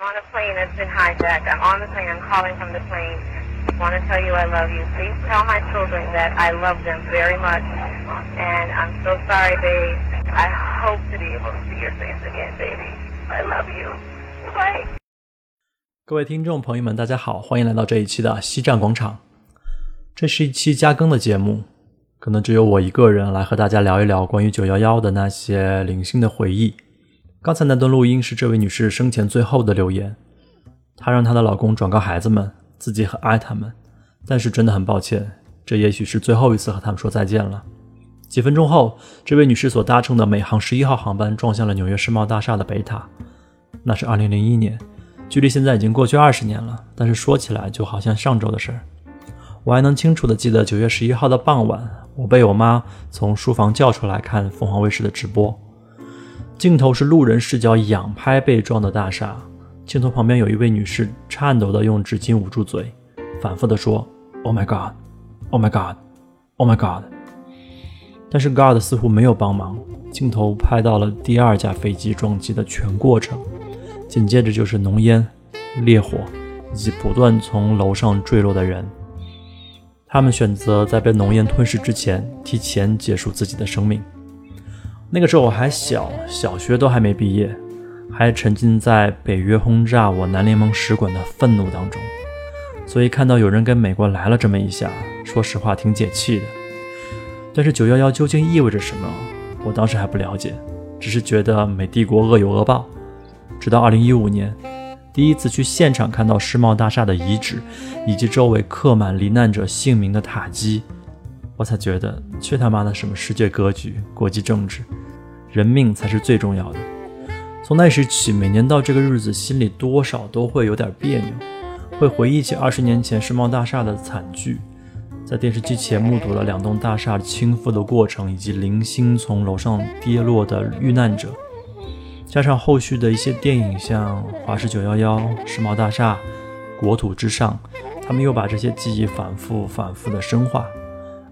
I'm on a plane that's been hijacked. I'm on the plane. I'm calling from the plane. I want to tell you I love you. Please tell my children that I love them very much. And I'm so sorry, babe. I hope to be able to see your face again, baby. I love you. Bye. 各位听众朋友们，大家好，欢迎来到这一期的西站广场。这是一期加更的节目，可能只有我一个人来和大家聊一聊关于九幺幺的那些零星的回忆。 刚才那段录音是这位女士生前最后的留言，她让她的老公转告孩子们，自己很爱他们，但是真的很抱歉，这也许是最后一次和他们说再见了。几分钟后，这位女士所搭乘的美航十一号航班撞向了纽约世贸大厦的北塔，那是二零零一年，距离现在已经过去二十年了，但是说起来就好像上周的事儿。我还能清楚地记得九月十一号的傍晚，我被我妈从书房叫出来看凤凰卫视的直播。镜头是路人视角仰拍被撞的大厦，镜头旁边有一位女士颤抖的用纸巾捂住嘴，反复的说：“Oh my God, Oh my God, Oh my God。”但是 God 似乎没有帮忙。镜头拍到了第二架飞机撞击的全过程，紧接着就是浓烟、烈火以及不断从楼上坠落的人。他们选择在被浓烟吞噬之前提前结束自己的生命。那个时候我还小，小学都还没毕业，还沉浸在北约轰炸我南联盟使馆的愤怒当中，所以看到有人跟美国来了这么一下，说实话挺解气的。但是九幺幺究竟意味着什么，我当时还不了解，只是觉得美帝国恶有恶报。直到二零一五年，第一次去现场看到世贸大厦的遗址，以及周围刻满罹难者姓名的塔基。我才觉得，去他妈的什么世界格局、国际政治，人命才是最重要的。从那时起，每年到这个日子，心里多少都会有点别扭，会回忆起二十年前世贸大厦的惨剧，在电视机前目睹了两栋大厦倾覆的过程，以及零星从楼上跌落的遇难者，加上后续的一些电影，像《华氏九幺幺》《世贸大厦》《国土之上》，他们又把这些记忆反复、反复的深化。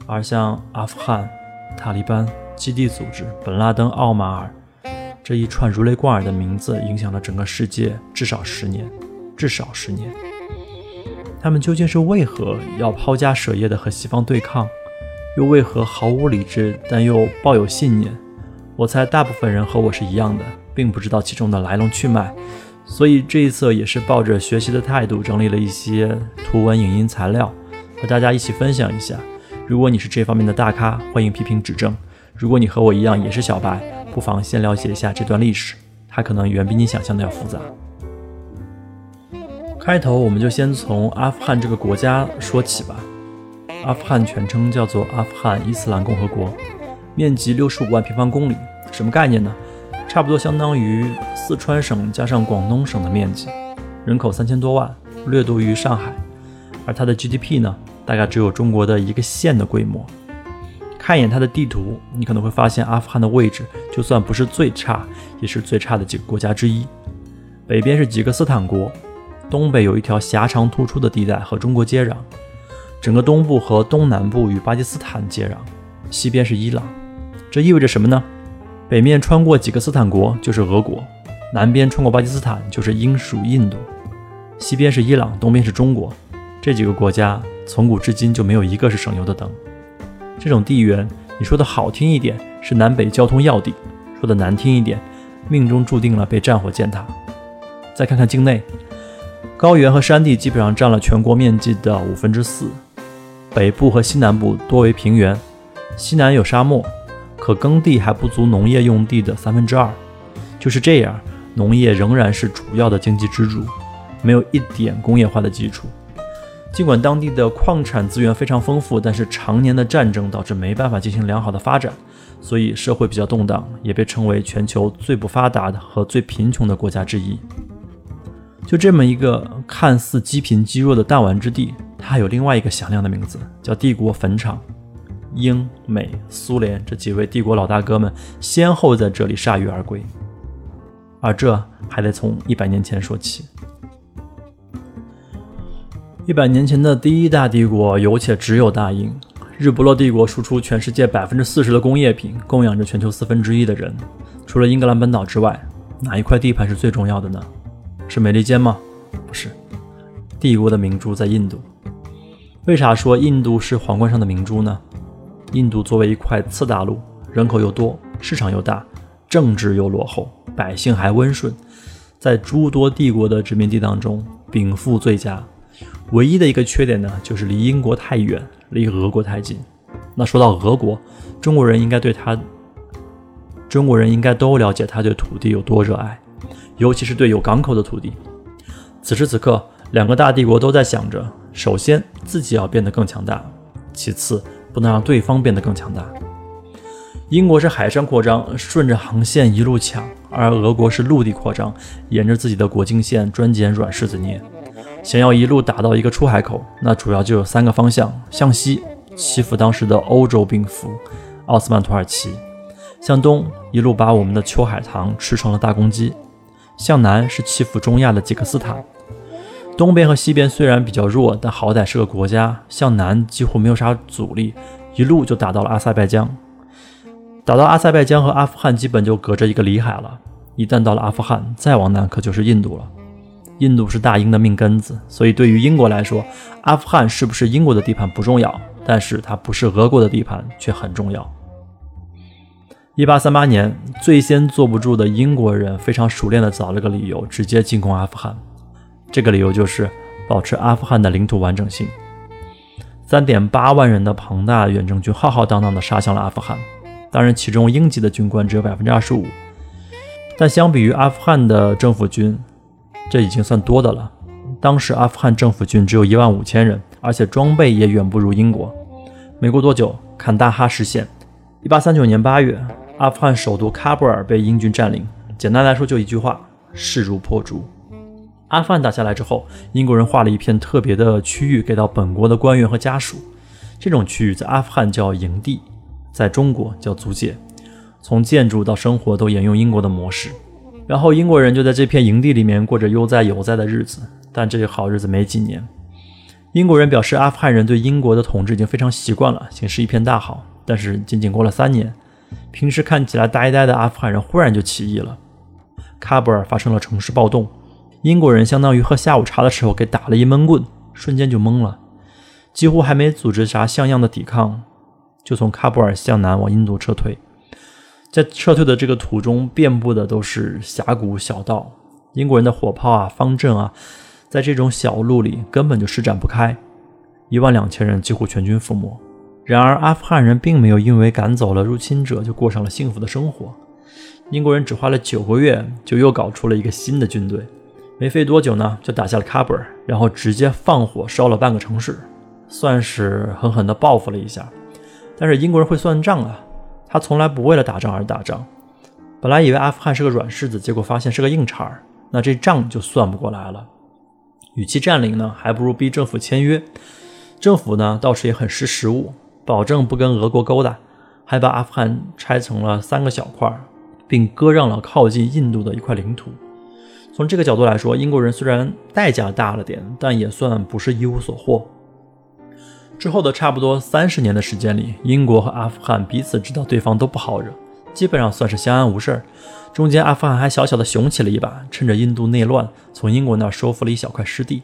而像阿富汗、塔利班、基地组织、本拉登、奥马尔这一串如雷贯耳的名字，影响了整个世界至少十年，至少十年。他们究竟是为何要抛家舍业的和西方对抗，又为何毫无理智但又抱有信念？我猜大部分人和我是一样的，并不知道其中的来龙去脉。所以这一次也是抱着学习的态度，整理了一些图文影音材料，和大家一起分享一下。如果你是这方面的大咖，欢迎批评指正。如果你和我一样也是小白，不妨先了解一下这段历史，它可能远比你想象的要复杂。开头我们就先从阿富汗这个国家说起吧。阿富汗全称叫做阿富汗伊斯兰共和国，面积六十五万平方公里，什么概念呢？差不多相当于四川省加上广东省的面积，人口三千多万，略多于上海。而它的 GDP 呢？大概只有中国的一个县的规模。看一眼它的地图，你可能会发现阿富汗的位置就算不是最差，也是最差的几个国家之一。北边是吉克斯坦国，东北有一条狭长突出的地带和中国接壤，整个东部和东南部与巴基斯坦接壤，西边是伊朗。这意味着什么呢？北面穿过吉克斯坦国就是俄国，南边穿过巴基斯坦就是英属印度，西边是伊朗，东边是中国。这几个国家。从古至今就没有一个是省油的灯。这种地缘，你说的好听一点是南北交通要地，说的难听一点，命中注定了被战火践踏。再看看境内，高原和山地基本上占了全国面积的五分之四，北部和西南部多为平原，西南有沙漠，可耕地还不足农业用地的三分之二。就是这样，农业仍然是主要的经济支柱，没有一点工业化的基础。尽管当地的矿产资源非常丰富，但是常年的战争导致没办法进行良好的发展，所以社会比较动荡，也被称为全球最不发达的和最贫穷的国家之一。就这么一个看似积贫积弱的弹丸之地，它还有另外一个响亮的名字，叫帝国坟场。英美苏联这几位帝国老大哥们先后在这里铩羽而归，而这还得从一百年前说起。一百年前的第一大帝国有且只有大英，日不落帝国输出全世界百分之四十的工业品，供养着全球四分之一的人。除了英格兰本岛之外，哪一块地盘是最重要的呢？是美利坚吗？不是，帝国的明珠在印度。为啥说印度是皇冠上的明珠呢？印度作为一块次大陆，人口又多，市场又大，政治又落后，百姓还温顺，在诸多帝国的殖民地当中禀赋最佳。唯一的一个缺点呢，就是离英国太远，离俄国太近。那说到俄国，中国人应该对他，中国人应该都了解他对土地有多热爱，尤其是对有港口的土地。此时此刻，两个大帝国都在想着：首先自己要变得更强大，其次不能让对方变得更强大。英国是海上扩张，顺着航线一路抢；而俄国是陆地扩张，沿着自己的国境线专捡软柿子捏。想要一路打到一个出海口，那主要就有三个方向：向西欺负当时的欧洲兵符奥斯曼土耳其；向东一路把我们的秋海棠吃成了大公鸡；向南是欺负中亚的吉克斯坦。东边和西边虽然比较弱，但好歹是个国家。向南几乎没有啥阻力，一路就打到了阿塞拜疆。打到阿塞拜疆和阿富汗基本就隔着一个里海了。一旦到了阿富汗，再往南可就是印度了。印度是大英的命根子，所以对于英国来说，阿富汗是不是英国的地盘不重要，但是它不是俄国的地盘却很重要。一八三八年，最先坐不住的英国人非常熟练地找了个理由，直接进攻阿富汗。这个理由就是保持阿富汗的领土完整性。三点八万人的庞大远征军浩浩荡荡地杀向了阿富汗，当然其中英籍的军官只有百分之二十五，但相比于阿富汗的政府军。这已经算多的了。当时阿富汗政府军只有一万五千人，而且装备也远不如英国。没过多久，坎大哈实现。一八三九年八月，阿富汗首都喀布尔被英军占领。简单来说，就一句话：势如破竹。阿富汗打下来之后，英国人划了一片特别的区域给到本国的官员和家属。这种区域在阿富汗叫营地，在中国叫租界。从建筑到生活都沿用英国的模式。然后英国人就在这片营地里面过着悠哉悠哉的日子，但这个好日子没几年。英国人表示，阿富汗人对英国的统治已经非常习惯了，形势一片大好。但是仅仅过了三年，平时看起来呆呆的阿富汗人忽然就起义了，喀布尔发生了城市暴动，英国人相当于喝下午茶的时候给打了一闷棍，瞬间就懵了，几乎还没组织啥像样的抵抗，就从喀布尔向南往印度撤退。在撤退的这个途中，遍布的都是峡谷小道，英国人的火炮啊、方阵啊，在这种小路里根本就施展不开，一万两千人几乎全军覆没。然而，阿富汗人并没有因为赶走了入侵者就过上了幸福的生活。英国人只花了九个月，就又搞出了一个新的军队，没费多久呢，就打下了喀布尔，然后直接放火烧了半个城市，算是狠狠地报复了一下。但是英国人会算账啊。他从来不为了打仗而打仗，本来以为阿富汗是个软柿子，结果发现是个硬茬儿，那这账就算不过来了。与其占领呢，还不如逼政府签约。政府呢倒是也很识时务，保证不跟俄国勾搭，还把阿富汗拆成了三个小块，并割让了靠近印度的一块领土。从这个角度来说，英国人虽然代价大了点，但也算不是一无所获。之后的差不多三十年的时间里，英国和阿富汗彼此知道对方都不好惹，基本上算是相安无事。中间阿富汗还小小的雄起了一把，趁着印度内乱，从英国那儿收复了一小块失地。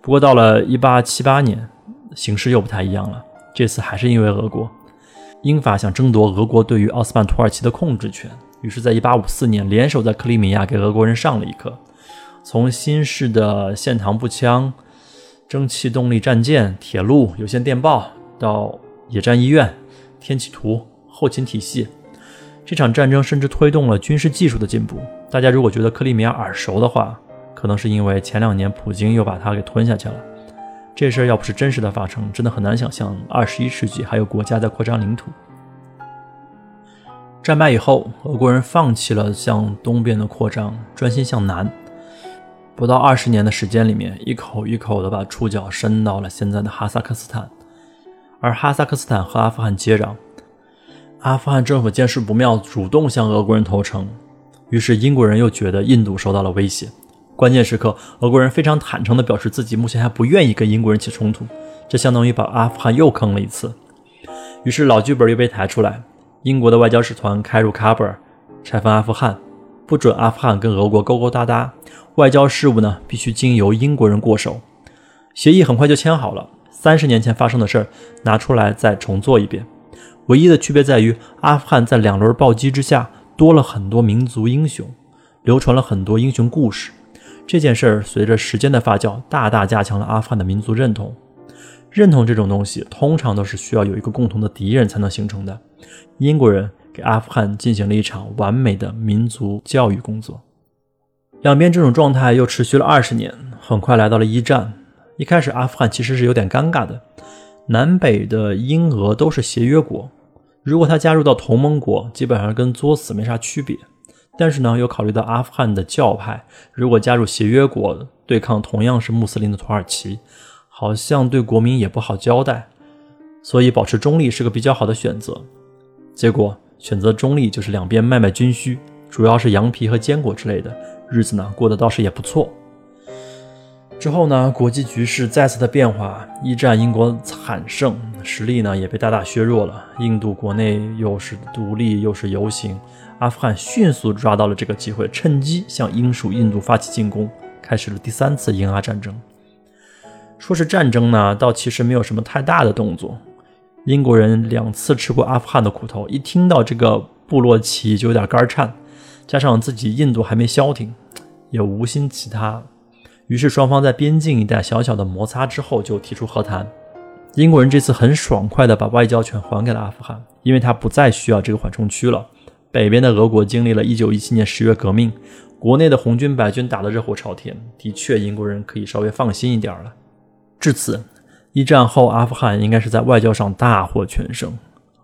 不过到了一八七八年，形势又不太一样了。这次还是因为俄国，英法想争夺俄国对于奥斯曼土耳其的控制权，于是，在一八五四年联手在克里米亚给俄国人上了一课，从新式的线膛步枪。蒸汽动力战舰、铁路、有线电报，到野战医院、天气图、后勤体系，这场战争甚至推动了军事技术的进步。大家如果觉得克里米亚耳熟的话，可能是因为前两年普京又把它给吞下去了。这事儿要不是真实的发生，真的很难想象二十一世纪还有国家在扩张领土。战败以后，俄国人放弃了向东边的扩张，专心向南。不到二十年的时间里面，一口一口的把触角伸到了现在的哈萨克斯坦，而哈萨克斯坦和阿富汗接壤。阿富汗政府见势不妙，主动向俄国人投诚。于是英国人又觉得印度受到了威胁。关键时刻，俄国人非常坦诚地表示自己目前还不愿意跟英国人起冲突，这相当于把阿富汗又坑了一次。于是老剧本又被抬出来，英国的外交使团开入喀布尔，拆分阿富汗。不准阿富汗跟俄国勾勾搭搭，外交事务呢必须经由英国人过手。协议很快就签好了，三十年前发生的事儿拿出来再重做一遍。唯一的区别在于，阿富汗在两轮暴击之下多了很多民族英雄，流传了很多英雄故事。这件事儿随着时间的发酵，大大加强了阿富汗的民族认同。认同这种东西，通常都是需要有一个共同的敌人才能形成的。英国人给阿富汗进行了一场完美的民族教育工作。两边这种状态又持续了二十年，很快来到了一战。一开始，阿富汗其实是有点尴尬的。南北的英俄都是协约国，如果他加入到同盟国，基本上跟作死没啥区别。但是呢，又考虑到阿富汗的教派，如果加入协约国对抗同样是穆斯林的土耳其，好像对国民也不好交代，所以保持中立是个比较好的选择。结果选择中立就是两边卖卖军需，主要是羊皮和坚果之类的，日子呢过得倒是也不错。之后呢，国际局势再次的变化，一战英国惨胜，实力呢也被大大削弱了。印度国内又是独立又是游行，阿富汗迅速抓到了这个机会，趁机向英属印度发起进攻，开始了第三次英阿战争。说是战争呢，倒其实没有什么太大的动作。英国人两次吃过阿富汗的苦头，一听到这个部落起义就有点肝颤，加上自己印度还没消停，也无心其他。于是双方在边境一带小小的摩擦之后，就提出和谈。英国人这次很爽快地把外交权还给了阿富汗，因为他不再需要这个缓冲区了。北边的俄国经历了一九一七年十月革命，国内的红军白军打得热火朝天，的确英国人可以稍微放心一点了。至此，一战后阿富汗应该是在外交上大获全胜，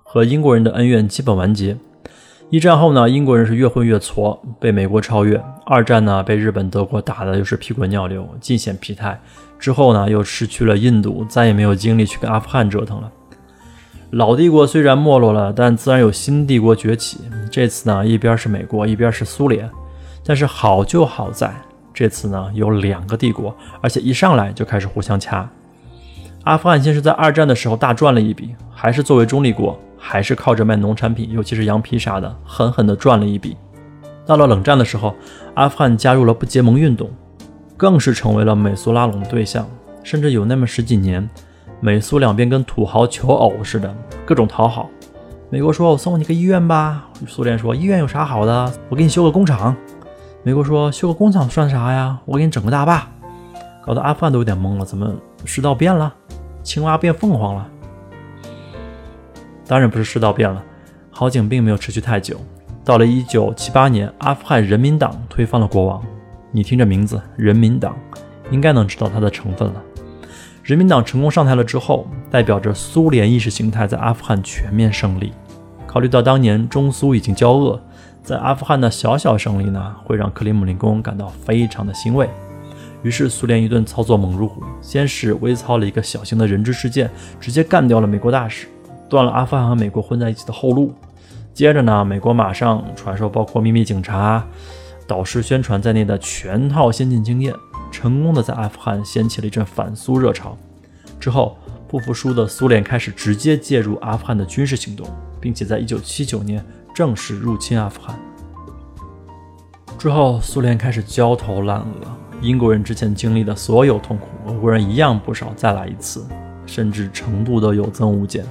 和英国人的恩怨基本完结。一战后呢，英国人是越混越挫，被美国超越。二战呢，被日本、德国打的又是屁滚尿流，尽显疲态。之后呢，又失去了印度，再也没有精力去跟阿富汗折腾了。老帝国虽然没落了，但自然有新帝国崛起。这次呢，一边是美国，一边是苏联。但是好就好在，这次呢有两个帝国，而且一上来就开始互相掐。阿富汗先是在二战的时候大赚了一笔，还是作为中立国。还是靠着卖农产品，尤其是羊皮啥的，狠狠地赚了一笔。到了冷战的时候，阿富汗加入了不结盟运动，更是成为了美苏拉拢的对象。甚至有那么十几年，美苏两边跟土豪求偶似的，各种讨好。美国说：“我送你个医院吧。”苏联说：“医院有啥好的？我给你修个工厂。”美国说：“修个工厂算啥呀？我给你整个大坝。”搞得阿富汗都有点懵了，怎么世道变了？青蛙变凤凰了？当然不是世道变了，好景并没有持续太久。到了一九七八年，阿富汗人民党推翻了国王。你听这名字，人民党，应该能知道它的成分了。人民党成功上台了之后，代表着苏联意识形态在阿富汗全面胜利。考虑到当年中苏已经交恶，在阿富汗的小小胜利呢，会让克里姆林宫感到非常的欣慰。于是苏联一顿操作猛如虎，先是微操了一个小型的人质事件，直接干掉了美国大使。断了阿富汗和美国混在一起的后路。接着呢，美国马上传授包括秘密警察、导师宣传在内的全套先进经验，成功的在阿富汗掀起了一阵反苏热潮。之后，不服输的苏联开始直接介入阿富汗的军事行动，并且在1979年正式入侵阿富汗。之后，苏联开始焦头烂额，英国人之前经历的所有痛苦，俄国人一样不少，再来一次，甚至程度都有增无减。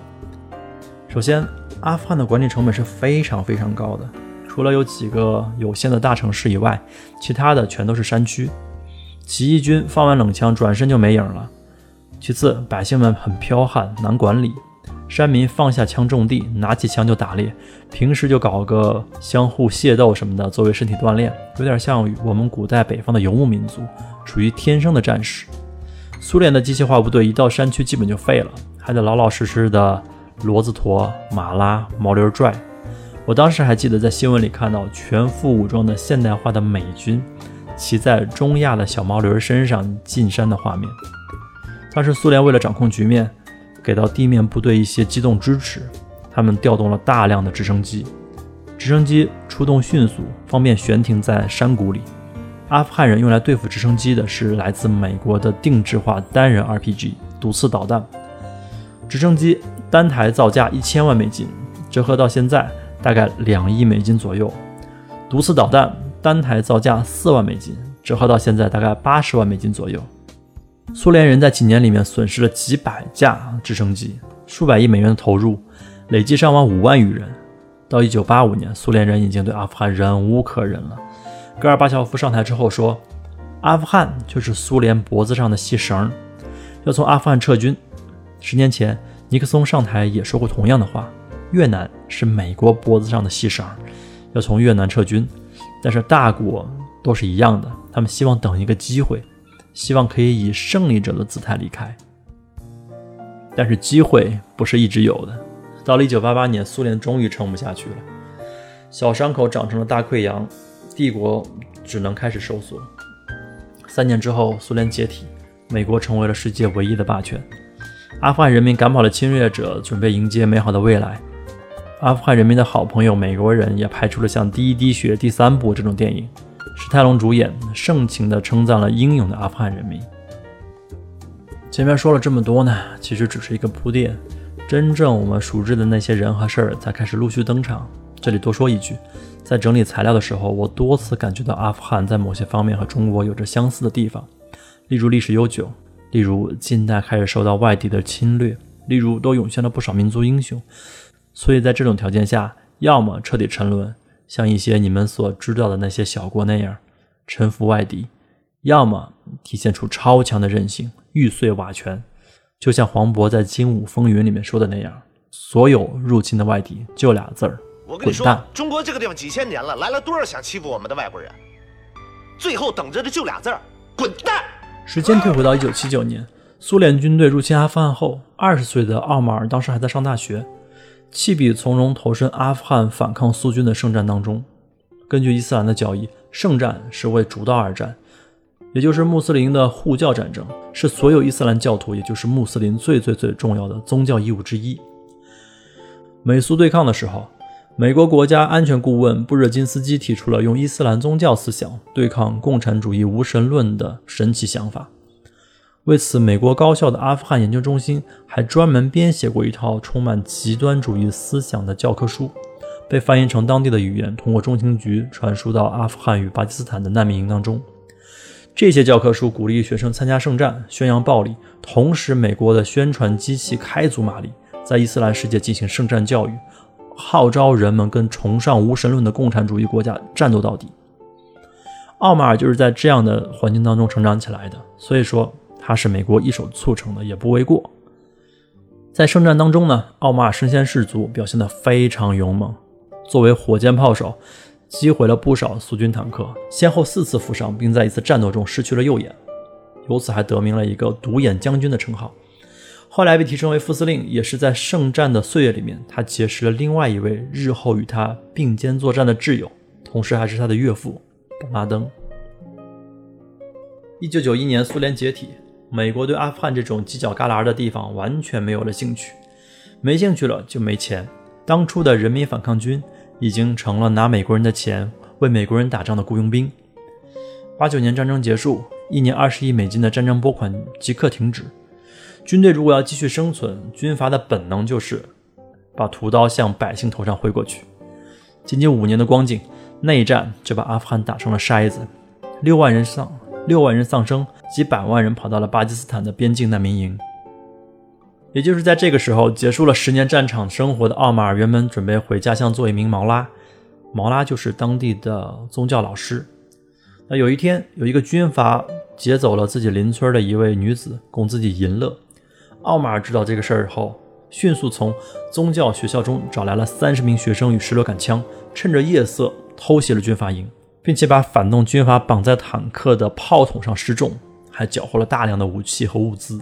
首先，阿富汗的管理成本是非常非常高的，除了有几个有限的大城市以外，其他的全都是山区。起义军放完冷枪，转身就没影了。其次，百姓们很剽悍，难管理。山民放下枪种地，拿起枪就打猎，平时就搞个相互械斗什么的，作为身体锻炼，有点像我们古代北方的游牧民族，属于天生的战士。苏联的机械化部队一到山区，基本就废了，还得老老实实的。骡子驮、马拉、毛驴拽，我当时还记得在新闻里看到全副武装的现代化的美军骑在中亚的小毛驴身上进山的画面。当时苏联为了掌控局面，给到地面部队一些机动支持，他们调动了大量的直升机，直升机出动迅速，方便悬停在山谷里。阿富汗人用来对付直升机的是来自美国的定制化单人 RPG 毒刺导弹。直升机单台造价一千万美金，折合到现在大概两亿美金左右。毒刺导弹单台造价四万美金，折合到现在大概八十万美金左右。苏联人在几年里面损失了几百架直升机，数百亿美元的投入，累计伤亡五万余人。到一九八五年，苏联人已经对阿富汗忍无可忍了。戈尔巴乔夫上台之后说：“阿富汗就是苏联脖子上的细绳，要从阿富汗撤军。”十年前，尼克松上台也说过同样的话：“越南是美国脖子上的细绳，要从越南撤军。”但是大国都是一样的，他们希望等一个机会，希望可以以胜利者的姿态离开。但是机会不是一直有的。到了1988年，苏联终于撑不下去了，小伤口长成了大溃疡，帝国只能开始收缩。三年之后，苏联解体，美国成为了世界唯一的霸权。阿富汗人民赶跑了侵略者，准备迎接美好的未来。阿富汗人民的好朋友美国人也拍出了像《第一滴血》第三部这种电影，史泰龙主演，盛情地称赞了英勇的阿富汗人民。前面说了这么多呢，其实只是一个铺垫。真正我们熟知的那些人和事儿才开始陆续登场。这里多说一句，在整理材料的时候，我多次感觉到阿富汗在某些方面和中国有着相似的地方，例如历史悠久，例如近代开始受到外地的侵略，例如都涌现了不少民族英雄。所以在这种条件下，要么彻底沉沦，像一些你们所知道的那些小国那样臣服外敌，要么体现出超强的韧性，玉碎瓦全。就像黄渤在《精武风云》里面说的那样，所有入侵的外敌就俩字儿：滚蛋！中国这个地方几千年了，来了多少想欺负我们的外国人，最后等着的就俩字儿：滚蛋！时间退回到一九七九年，苏联军队入侵阿富汗后，二十岁的奥马尔当时还在上大学，弃笔从戎投身阿富汗反抗苏军的圣战当中。根据伊斯兰的教义，圣战是为主道而战。也就是穆斯林的护教战争，是所有伊斯兰教徒，也就是穆斯林最最最重要的宗教义务之一。美苏对抗的时候，美国国家安全顾问布热津斯基提出了用伊斯兰宗教思想对抗共产主义无神论的神奇想法。为此，美国高校的阿富汗研究中心还专门编写过一套充满极端主义思想的教科书，被翻译成当地的语言，通过中情局传输到阿富汗与巴基斯坦的难民营当中。这些教科书鼓励学生参加圣战，宣扬暴力，同时美国的宣传机器开足马力，在伊斯兰世界进行圣战教育，号召人们跟崇尚无神论的共产主义国家战斗到底。奥马尔就是在这样的环境当中成长起来的，所以说他是美国一手促成的也不为过。在圣战当中呢，奥马尔身先士卒，表现得非常勇猛，作为火箭炮手。击毁了不少苏军坦克，先后四次负伤，并在一次战斗中失去了右眼，由此还得名了一个“独眼将军”的称号。后来被提升为副司令，也是在圣战的岁月里面，他结识了另外一位日后与他并肩作战的挚友，同时还是他的岳父本拉登。一九九一年，苏联解体，美国对阿富汗这种犄角旮旯的地方完全没有了兴趣，没兴趣了就没钱。当初的人民反抗军。已经成了拿美国人的钱为美国人打仗的雇佣兵。八九年战争结束，一年二十亿美金的战争拨款即刻停止。军队如果要继续生存，军阀的本能就是把屠刀向百姓头上挥过去。仅仅五年的光景，内战就把阿富汗打成了筛子，六万人丧，六万人丧生，几百万人跑到了巴基斯坦的边境难民营。也就是在这个时候，结束了十年战场生活的奥马尔原本准备回家乡做一名毛拉，毛拉就是当地的宗教老师。那有一天，有一个军阀劫走了自己邻村的一位女子，供自己淫乐。奥马尔知道这个事儿后，迅速从宗教学校中找来了三十名学生与十六杆枪，趁着夜色偷袭了军阀营，并且把反动军阀绑在坦克的炮筒上示众，还缴获了大量的武器和物资。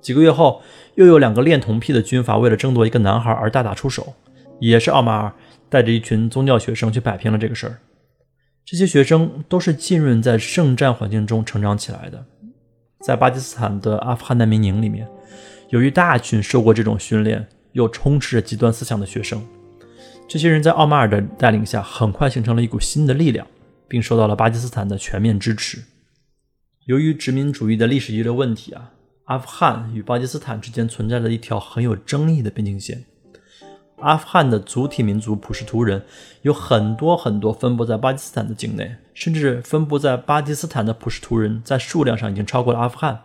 几个月后，又有两个恋童癖的军阀为了争夺一个男孩而大打出手，也是奥马尔带着一群宗教学生去摆平了这个事儿。这些学生都是浸润在圣战环境中成长起来的，在巴基斯坦的阿富汗难民营里面，有一大群受过这种训练又充斥着极端思想的学生。这些人在奥马尔的带领下，很快形成了一股新的力量，并受到了巴基斯坦的全面支持。由于殖民主义的历史遗留问题啊。阿富汗与巴基斯坦之间存在着一条很有争议的边境线。阿富汗的主体民族普什图人有很多很多分布在巴基斯坦的境内，甚至分布在巴基斯坦的普什图人在数量上已经超过了阿富汗，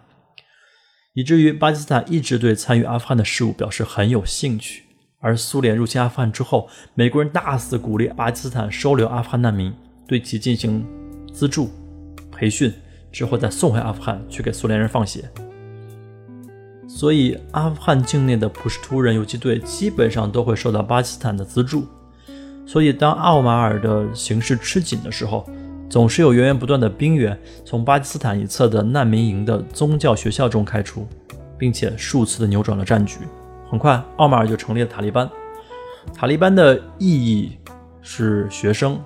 以至于巴基斯坦一直对参与阿富汗的事务表示很有兴趣。而苏联入侵阿富汗之后，美国人大肆鼓励巴基斯坦收留阿富汗难民，对其进行资助、培训，之后再送回阿富汗去给苏联人放血。所以，阿富汗境内的普什图人游击队基本上都会受到巴基斯坦的资助。所以，当奥马尔的形势吃紧的时候，总是有源源不断的兵员从巴基斯坦一侧的难民营的宗教学校中开出，并且数次的扭转了战局。很快，奥马尔就成立了塔利班。塔利班的意义是学生，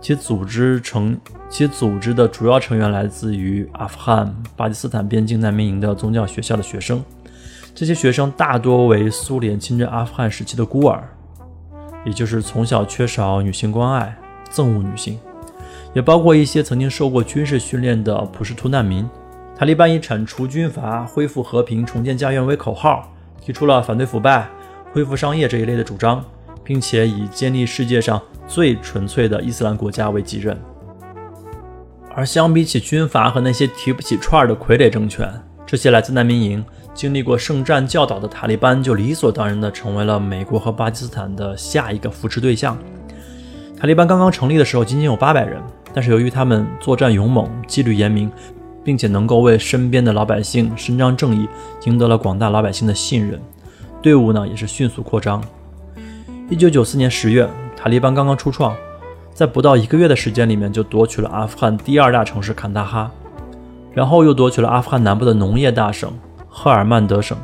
其组织成其组织的主要成员来自于阿富汗、巴基斯坦边境难民营的宗教学校的学生。这些学生大多为苏联侵占阿富汗时期的孤儿，也就是从小缺少女性关爱、憎恶女性，也包括一些曾经受过军事训练的普什图难民。塔利班以铲除军阀、恢复和平、重建家园为口号，提出了反对腐败、恢复商业这一类的主张，并且以建立世界上最纯粹的伊斯兰国家为己任。而相比起军阀和那些提不起串儿的傀儡政权，这些来自难民营。经历过圣战教导的塔利班就理所当然地成为了美国和巴基斯坦的下一个扶持对象。塔利班刚刚成立的时候仅仅有八百人，但是由于他们作战勇猛、纪律严明，并且能够为身边的老百姓伸张正义，赢得了广大老百姓的信任，队伍呢也是迅速扩张。一九九四年十月，塔利班刚刚初创，在不到一个月的时间里面就夺取了阿富汗第二大城市坎大哈，然后又夺取了阿富汗南部的农业大省。赫尔曼德省，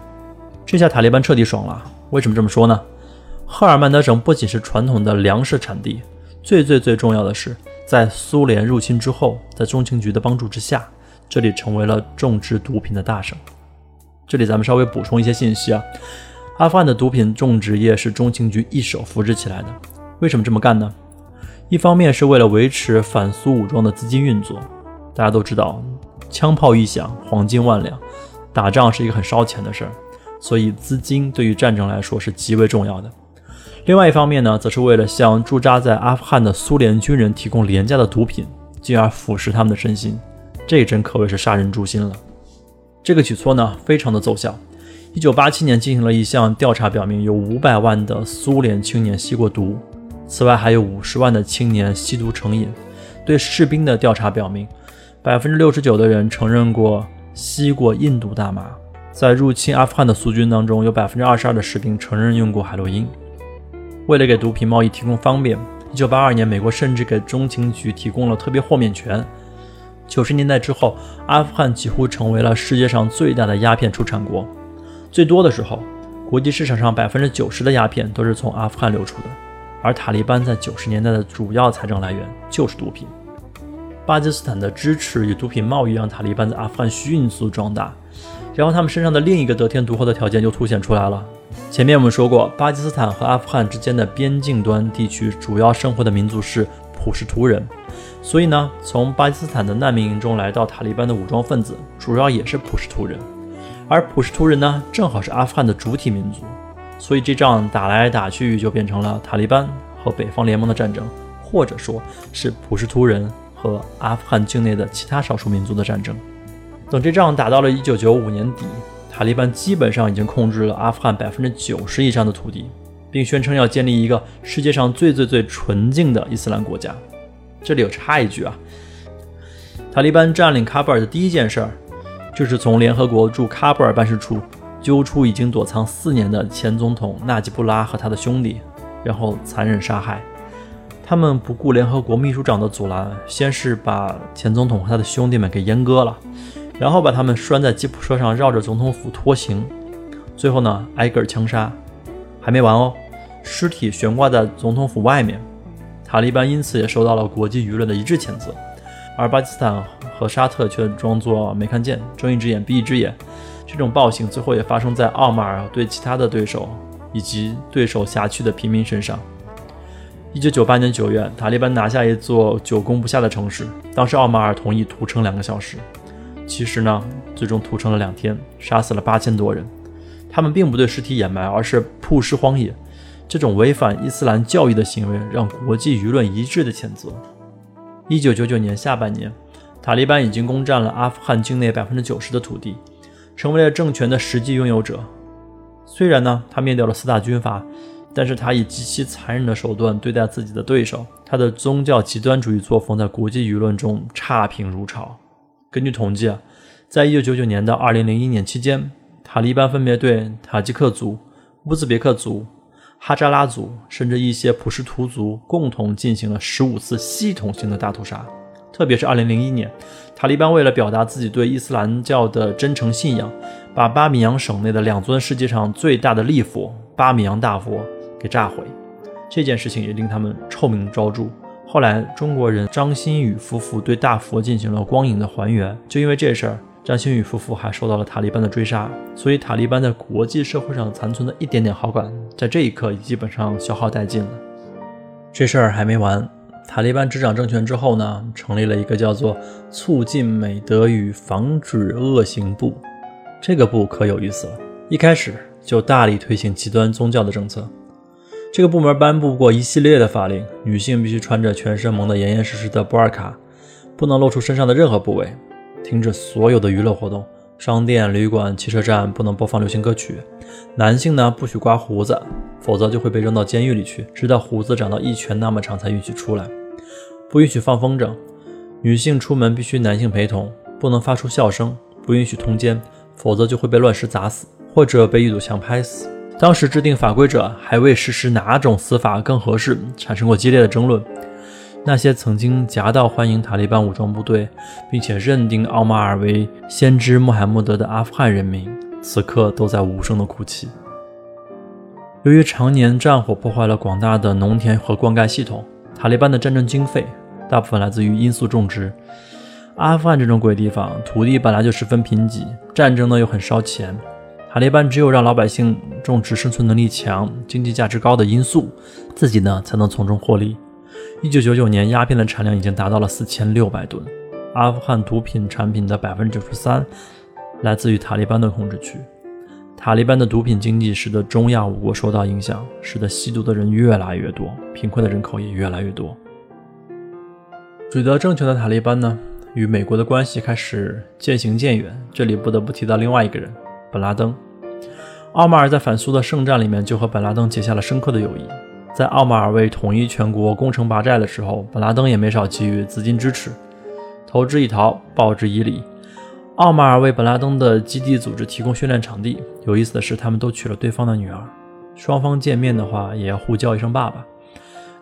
这下塔利班彻底爽了。为什么这么说呢？赫尔曼德省不仅是传统的粮食产地，最最最重要的是，在苏联入侵之后，在中情局的帮助之下，这里成为了种植毒品的大省。这里咱们稍微补充一些信息啊，阿富汗的毒品种植业是中情局一手扶植起来的。为什么这么干呢？一方面是为了维持反苏武装的资金运作，大家都知道，枪炮一响，黄金万两。打仗是一个很烧钱的事儿，所以资金对于战争来说是极为重要的。另外一方面呢，则是为了向驻扎在阿富汗的苏联军人提供廉价的毒品，进而腐蚀他们的身心。这真可谓是杀人诛心了。这个举措呢，非常的奏效。一九八七年进行了一项调查，表明有五百万的苏联青年吸过毒，此外还有五十万的青年吸毒成瘾。对士兵的调查表明，百分之六十九的人承认过。吸过印度大麻，在入侵阿富汗的苏军当中，有百分之二十二的士兵承认用过海洛因。为了给毒品贸易提供方便，一九八二年，美国甚至给中情局提供了特别豁免权。九十年代之后，阿富汗几乎成为了世界上最大的鸦片出产国。最多的时候，国际市场上百分之九十的鸦片都是从阿富汗流出的。而塔利班在九十年代的主要财政来源就是毒品。巴基斯坦的支持与毒品贸易让塔利班在阿富汗迅速壮大，然后他们身上的另一个得天独厚的条件就凸显出来了。前面我们说过，巴基斯坦和阿富汗之间的边境端地区主要生活的民族是普什图人，所以呢，从巴基斯坦的难民营中来到塔利班的武装分子主要也是普什图人，而普什图人呢，正好是阿富汗的主体民族，所以这仗打来打去就变成了塔利班和北方联盟的战争，或者说是普什图人。和阿富汗境内的其他少数民族的战争。等这仗打到了1995年底，塔利班基本上已经控制了阿富汗百分之九十以上的土地，并宣称要建立一个世界上最最最纯净的伊斯兰国家。这里有插一句啊，塔利班占领喀布尔的第一件事儿，就是从联合国驻喀布尔办事处揪出已经躲藏四年的前总统纳吉布拉和他的兄弟，然后残忍杀害。他们不顾联合国秘书长的阻拦，先是把前总统和他的兄弟们给阉割了，然后把他们拴在吉普车上绕着总统府拖行，最后呢挨个枪杀。还没完哦，尸体悬挂在总统府外面。塔利班因此也受到了国际舆论的一致谴责，而巴基斯坦和沙特却装作没看见，睁一只眼闭一只眼。这种暴行最后也发生在奥马尔对其他的对手以及对手辖区的平民身上。一九九八年九月，塔利班拿下一座久攻不下的城市。当时奥马尔同意屠城两个小时，其实呢，最终屠城了两天，杀死了八千多人。他们并不对尸体掩埋，而是曝尸荒野。这种违反伊斯兰教义的行为让国际舆论一致的谴责。一九九九年下半年，塔利班已经攻占了阿富汗境内百分之九十的土地，成为了政权的实际拥有者。虽然呢，他灭掉了四大军阀，但是他以极其残忍的手段对待自己的对手，他的宗教极端主义作风在国际舆论中差评如潮。根据统计，在一九九九年到二零零一年期间，塔利班分别对塔吉克族、乌兹别克族。哈扎拉族甚至一些普什图族共同进行了十五次系统性的大屠杀，特别是2001年，塔利班为了表达自己对伊斯兰教的真诚信仰，把巴米扬省内的两尊世界上最大的立佛——巴米扬大佛给炸毁。这件事情也令他们臭名昭著。后来，中国人张馨予夫妇对大佛进行了光影的还原，就因为这事儿。张馨予夫妇还受到了塔利班的追杀，所以塔利班在国际社会上残存的一点点好感，在这一刻基本上消耗殆尽了。这事儿还没完，塔利班执掌政权之后呢，成立了一个叫做“促进美德与防止恶行部”，这个部可有意思了，一开始就大力推行极端宗教的政策。这个部门颁布过一系列的法令，女性必须穿着全身蒙得严严实实的布尔卡，不能露出身上的任何部位。停止所有的娱乐活动，商店、旅馆、汽车站不能播放流行歌曲。男性呢，不许刮胡子，否则就会被扔到监狱里去，直到胡子长到一拳那么长才允许出来。不允许放风筝，女性出门必须男性陪同，不能发出笑声，不允许通奸，否则就会被乱石砸死，或者被一堵墙拍死。当时制定法规者还为实施哪种死法更合适产生过激烈的争论。那些曾经夹道欢迎塔利班武装部队，并且认定奥马尔为先知穆罕默德的阿富汗人民，此刻都在无声的哭泣。由于常年战火破坏了广大的农田和灌溉系统，塔利班的战争经费大部分来自于罂粟种植。阿富汗这种鬼地方，土地本来就十分贫瘠，战争呢又很烧钱，塔利班只有让老百姓种植生存能力强、经济价值高的罂粟，自己呢才能从中获利。一九九九年，鸦片的产量已经达到了四千六百吨。阿富汗毒品产品的百分之九十三来自于塔利班的控制区。塔利班的毒品经济使得中亚五国受到影响，使得吸毒的人越来越多，贫困的人口也越来越多。取得政权的塔利班呢，与美国的关系开始渐行渐远。这里不得不提到另外一个人——本拉登。奥马尔在反苏的圣战里面就和本拉登结下了深刻的友谊。在奥马尔为统一全国攻城拔寨的时候，本拉登也没少给予资金支持，投之以桃，报之以李。奥马尔为本拉登的基地组织提供训练场地。有意思的是，他们都娶了对方的女儿，双方见面的话也要互叫一声爸爸。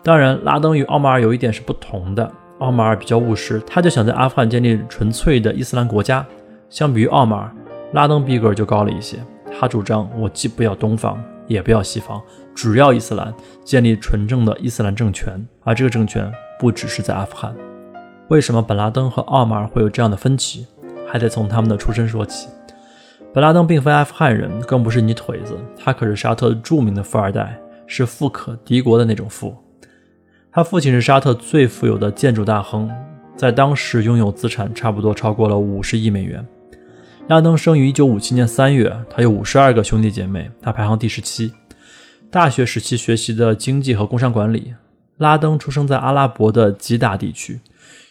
当然，拉登与奥马尔有一点是不同的，奥马尔比较务实，他就想在阿富汗建立纯粹的伊斯兰国家。相比于奥马尔，拉登逼格就高了一些，他主张我既不要东方。也不要西方，只要伊斯兰建立纯正的伊斯兰政权，而这个政权不只是在阿富汗。为什么本拉登和奥马尔会有这样的分歧？还得从他们的出身说起。本拉登并非阿富汗人，更不是泥腿子，他可是沙特著名的富二代，是富可敌国的那种富。他父亲是沙特最富有的建筑大亨，在当时拥有资产差不多超过了五十亿美元。拉登生于一九五七年三月，他有五十二个兄弟姐妹，他排行第十七。大学时期学习的经济和工商管理。拉登出生在阿拉伯的吉达地区，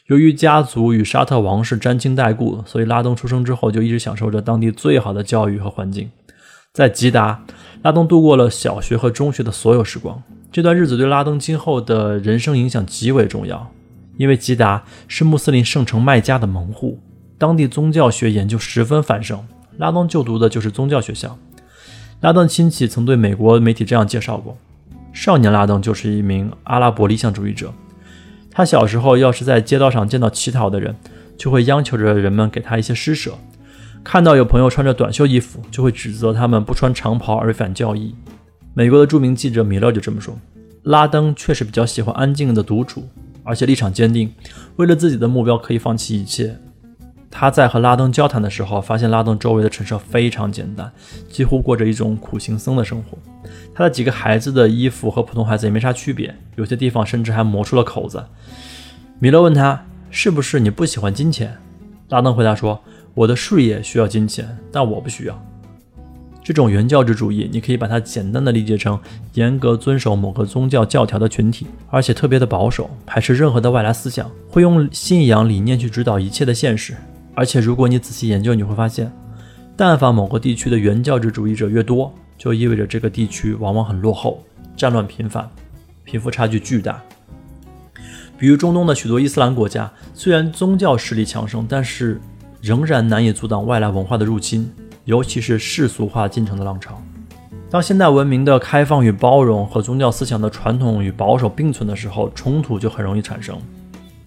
由于家族与沙特王室沾亲带故，所以拉登出生之后就一直享受着当地最好的教育和环境。在吉达，拉登度过了小学和中学的所有时光。这段日子对拉登今后的人生影响极为重要，因为吉达是穆斯林圣城麦加的门户。当地宗教学研究十分繁盛，拉登就读的就是宗教学校。拉登亲戚曾对美国媒体这样介绍过：少年拉登就是一名阿拉伯理想主义者。他小时候要是在街道上见到乞讨的人，就会央求着人们给他一些施舍；看到有朋友穿着短袖衣服，就会指责他们不穿长袍而反教义。美国的著名记者米勒就这么说：拉登确实比较喜欢安静的独处，而且立场坚定，为了自己的目标可以放弃一切。他在和拉登交谈的时候，发现拉登周围的陈设非常简单，几乎过着一种苦行僧的生活。他的几个孩子的衣服和普通孩子也没啥区别，有些地方甚至还磨出了口子。米勒问他：“是不是你不喜欢金钱？”拉登回答说：“我的事业需要金钱，但我不需要。”这种原教旨主义，你可以把它简单的理解成严格遵守某个宗教教条的群体，而且特别的保守，排斥任何的外来思想，会用信仰理念去指导一切的现实。而且如果你仔细研究，你会发现，但凡某个地区的原教旨主义者越多，就意味着这个地区往往很落后，战乱频繁，贫富差距巨大。比如中东的许多伊斯兰国家，虽然宗教势力强盛，但是仍然难以阻挡外来文化的入侵。尤其是世俗化进程的浪潮。当现代文明的开放与包容和宗教思想的传统与保守并存的时候，冲突就很容易产生。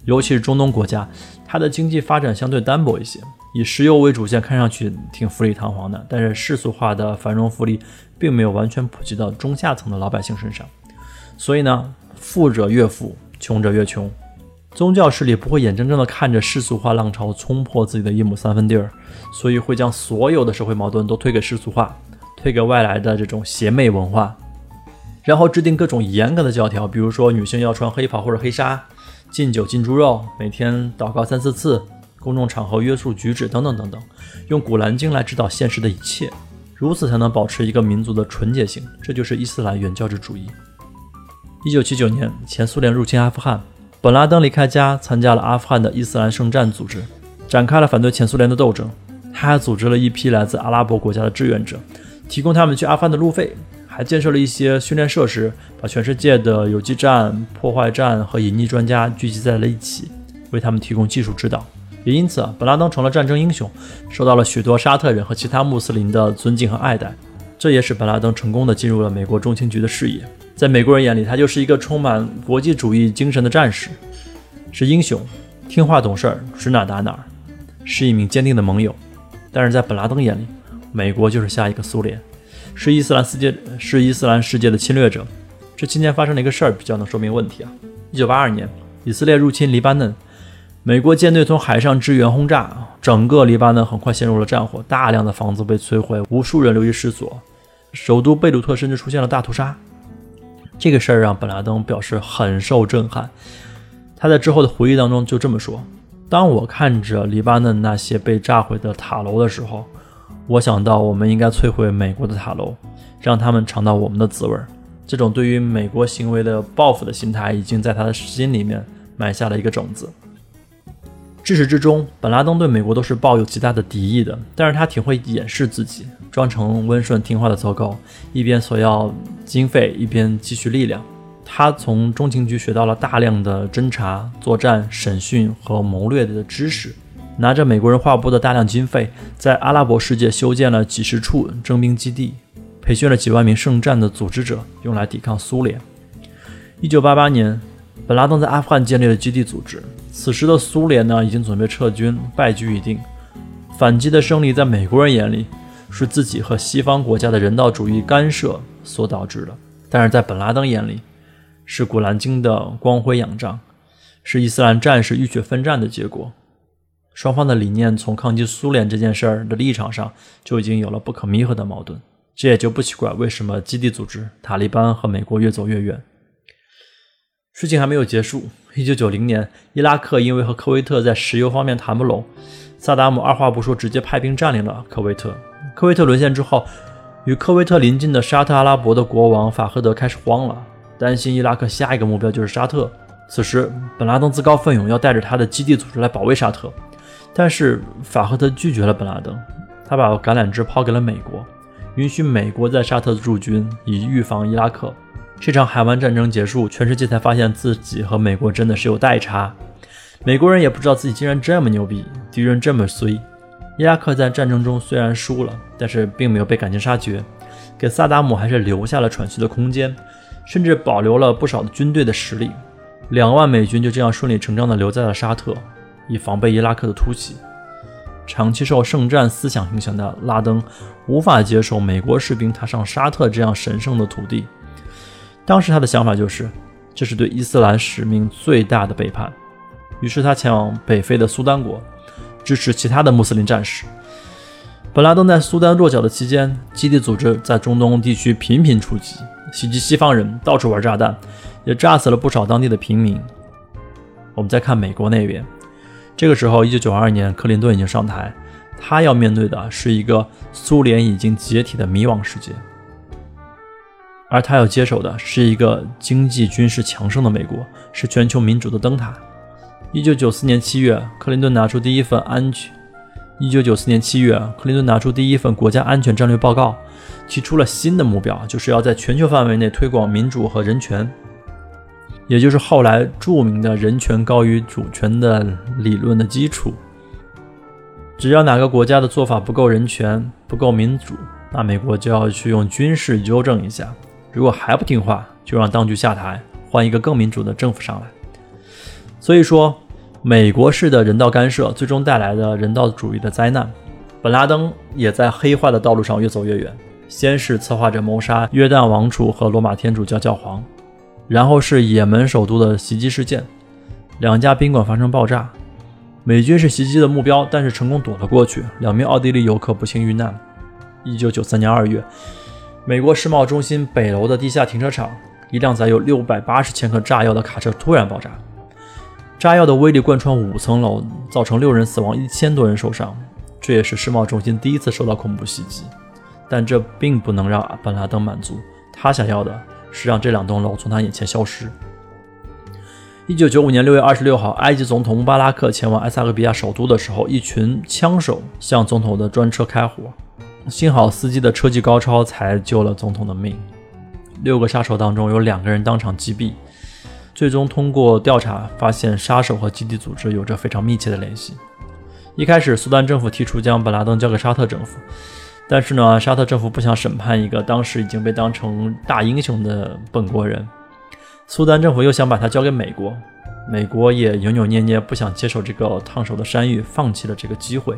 尤其是中东国家，它的经济发展相对单薄一些，以石油为主线，看上去挺富丽堂皇的，但是世俗化的繁荣富丽并没有完全普及到中下层的老百姓身上。所以呢，富者越富，穷者越穷。宗教势力不会眼睁睁地看着世俗化浪潮冲破自己的一亩三分地儿，所以会将所有的社会矛盾都推给世俗化，推给外来的这种邪魅文化，然后制定各种严格的教条，比如说女性要穿黑袍或者黑纱，禁酒禁猪肉，每天祷告三四次，公众场合约束举止等等等等，用古兰经来指导现实的一切，如此才能保持一个民族的纯洁性。这就是伊斯兰原教旨主义。一九七九年，前苏联入侵阿富汗。本拉登离开家，参加了阿富汗的伊斯兰圣战组织，展开了反对前苏联的斗争。他还组织了一批来自阿拉伯国家的志愿者，提供他们去阿富汗的路费，还建设了一些训练设施，把全世界的游击战、破坏战和隐匿专家聚集在了一起，为他们提供技术指导。也因此，本拉登成了战争英雄，受到了许多沙特人和其他穆斯林的尊敬和爱戴。这也使本拉登成功的进入了美国中情局的视野。在美国人眼里，他就是一个充满国际主义精神的战士，是英雄，听话懂事儿，指哪打哪，是一名坚定的盟友。但是在本拉登眼里，美国就是下一个苏联，是伊斯兰世界，是伊斯兰世界的侵略者。这期间发生了一个事儿，比较能说明问题啊。一九八二年，以色列入侵黎巴嫩，美国舰队从海上支援轰炸，整个黎巴嫩很快陷入了战火，大量的房子被摧毁，无数人流离失所，首都贝鲁特甚至出现了大屠杀。这个事儿让本拉登表示很受震撼。他在之后的回忆当中就这么说：“当我看着黎巴嫩那些被炸毁的塔楼的时候，我想到我们应该摧毁美国的塔楼，让他们尝到我们的滋味儿。”这种对于美国行为的报复的心态，已经在他的心里面埋下了一个种子。至始至终，本拉登对美国都是抱有极大的敌意的，但是他挺会掩饰自己，装成温顺听话的走狗，一边索要经费，一边积蓄力量。他从中情局学到了大量的侦查、作战、审讯和谋略的知识，拿着美国人划拨的大量经费，在阿拉伯世界修建了几十处征兵基地，培训了几万名圣战的组织者，用来抵抗苏联。一九八八年。本拉登在阿富汗建立了基地组织。此时的苏联呢，已经准备撤军，败局已定。反击的胜利，在美国人眼里，是自己和西方国家的人道主义干涉所导致的；但是在本拉登眼里，是古兰经的光辉仰仗，是伊斯兰战士浴血奋战的结果。双方的理念，从抗击苏联这件事儿的立场上，就已经有了不可弥合的矛盾。这也就不奇怪，为什么基地组织、塔利班和美国越走越远。事情还没有结束。一九九零年，伊拉克因为和科威特在石油方面谈不拢，萨达姆二话不说直接派兵占领了科威特。科威特沦陷之后，与科威特邻近的沙特阿拉伯的国王法赫德开始慌了，担心伊拉克下一个目标就是沙特。此时，本拉登自告奋勇要带着他的基地组织来保卫沙特，但是法赫德拒绝了本拉登，他把橄榄枝抛给了美国，允许美国在沙特驻军，以预防伊拉克。这场海湾战争结束，全世界才发现自己和美国真的是有代差。美国人也不知道自己竟然这么牛逼，敌人这么衰。伊拉克在战争中虽然输了，但是并没有被赶尽杀绝，给萨达姆还是留下了喘息的空间，甚至保留了不少的军队的实力。两万美军就这样顺理成章地留在了沙特，以防备伊拉克的突袭。长期受圣战思想影响的拉登无法接受美国士兵踏上沙特这样神圣的土地。当时他的想法就是，这是对伊斯兰使命最大的背叛。于是他前往北非的苏丹国，支持其他的穆斯林战士。本拉登在苏丹落脚的期间，基地组织在中东地区频频出击，袭击西方人，到处玩炸弹，也炸死了不少当地的平民。我们再看美国那边，这个时候，一九九二年，克林顿已经上台，他要面对的是一个苏联已经解体的迷惘世界，而他要接手的是一个经济军事强盛的美国，是全球民主的灯塔。一九九四年七月，克林顿拿出第一份安全。一九九四年七月，克林顿拿出第一份国家安全战略报告，提出了新的目标，就是要在全球范围内推广民主和人权，也就是后来著名的人权高于主权的理论的基础。只要哪个国家的做法不够人权、不够民主，那美国就要去用军事纠正一下。如果还不听话，就让当局下台，换一个更民主的政府上来。所以说。美国式的人道干涉最终带来的人道主义的灾难，本拉登也在黑化的道路上越走越远。先是策划着谋杀约旦王储和罗马天主教教皇，然后是也门首都的袭击事件，两家宾馆发生爆炸，美军是袭击的目标，但是成功躲了过去，两名奥地利游客不幸遇难。一九九三年二月，美国世贸中心北楼的地下停车场，一辆载有六百八十千克炸药的卡车突然爆炸。炸药的威力贯穿五层楼，造成六人死亡，一千多人受伤。这也是世贸中心第一次受到恐怖袭击。但这并不能让本拉登满足，他想要的是让这两栋楼从他眼前消失。一九九五年六月二十六号，埃及总统穆巴拉克前往埃塞俄比亚首都的时候，一群枪手向总统的专车开火，幸好司机的车技高超，才救了总统的命。六个杀手当中有两个人当场击毙。最终通过调查发现，杀手和基地组织有着非常密切的联系。一开始，苏丹政府提出将本拉登交给沙特政府，但是呢，沙特政府不想审判一个当时已经被当成大英雄的本国人。苏丹政府又想把他交给美国，美国也扭扭捏捏不想接受这个烫手的山芋，放弃了这个机会。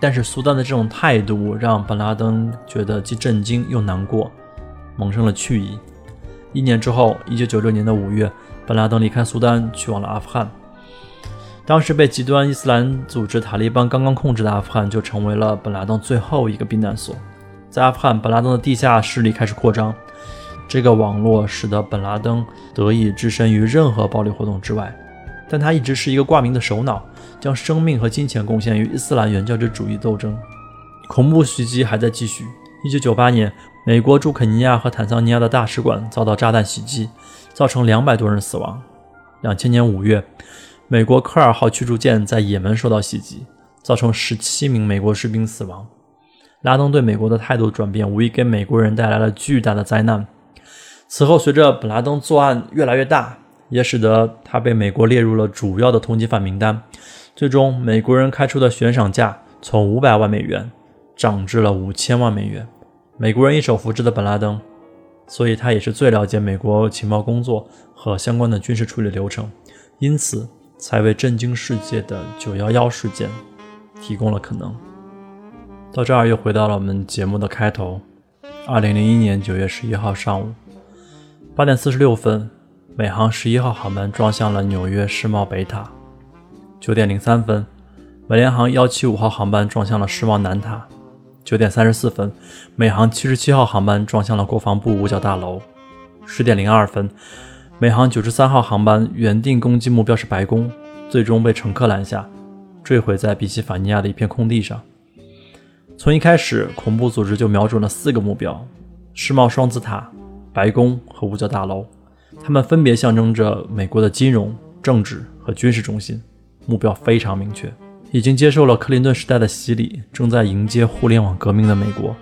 但是苏丹的这种态度让本拉登觉得既震惊又难过，萌生了去意。一年之后，一九九六年的五月，本拉登离开苏丹，去往了阿富汗。当时被极端伊斯兰组织塔利班刚刚控制的阿富汗，就成为了本拉登最后一个避难所。在阿富汗，本拉登的地下势力开始扩张，这个网络使得本拉登得以置身于任何暴力活动之外。但他一直是一个挂名的首脑，将生命和金钱贡献于伊斯兰原教旨主义斗争。恐怖袭击还在继续。一九九八年。美国驻肯尼亚和坦桑尼亚的大使馆遭到炸弹袭击，造成两百多人死亡。两千年五月，美国科尔号驱逐舰在也门受到袭击，造成十七名美国士兵死亡。拉登对美国的态度转变，无疑给美国人带来了巨大的灾难。此后，随着本拉登作案越来越大，也使得他被美国列入了主要的通缉犯名单。最终，美国人开出的悬赏价从五百万美元涨至了五千万美元。美国人一手扶植的本拉登，所以他也是最了解美国情报工作和相关的军事处理流程，因此才为震惊世界的九幺幺事件提供了可能。到这儿又回到了我们节目的开头。二零零一年九月十一号上午八点四十六分，美航十一号航班撞向了纽约世贸北塔。九点零三分，美联航幺七五号航班撞向了世贸南塔。九点三十四分，美航七十七号航班撞向了国防部五角大楼。十点零二分，美航九十三号航班原定攻击目标是白宫，最终被乘客拦下，坠毁在比西法尼亚的一片空地上。从一开始，恐怖组织就瞄准了四个目标：世贸双子塔、白宫和五角大楼，它们分别象征着美国的金融、政治和军事中心，目标非常明确。已经接受了克林顿时代的洗礼，正在迎接互联网革命的美国，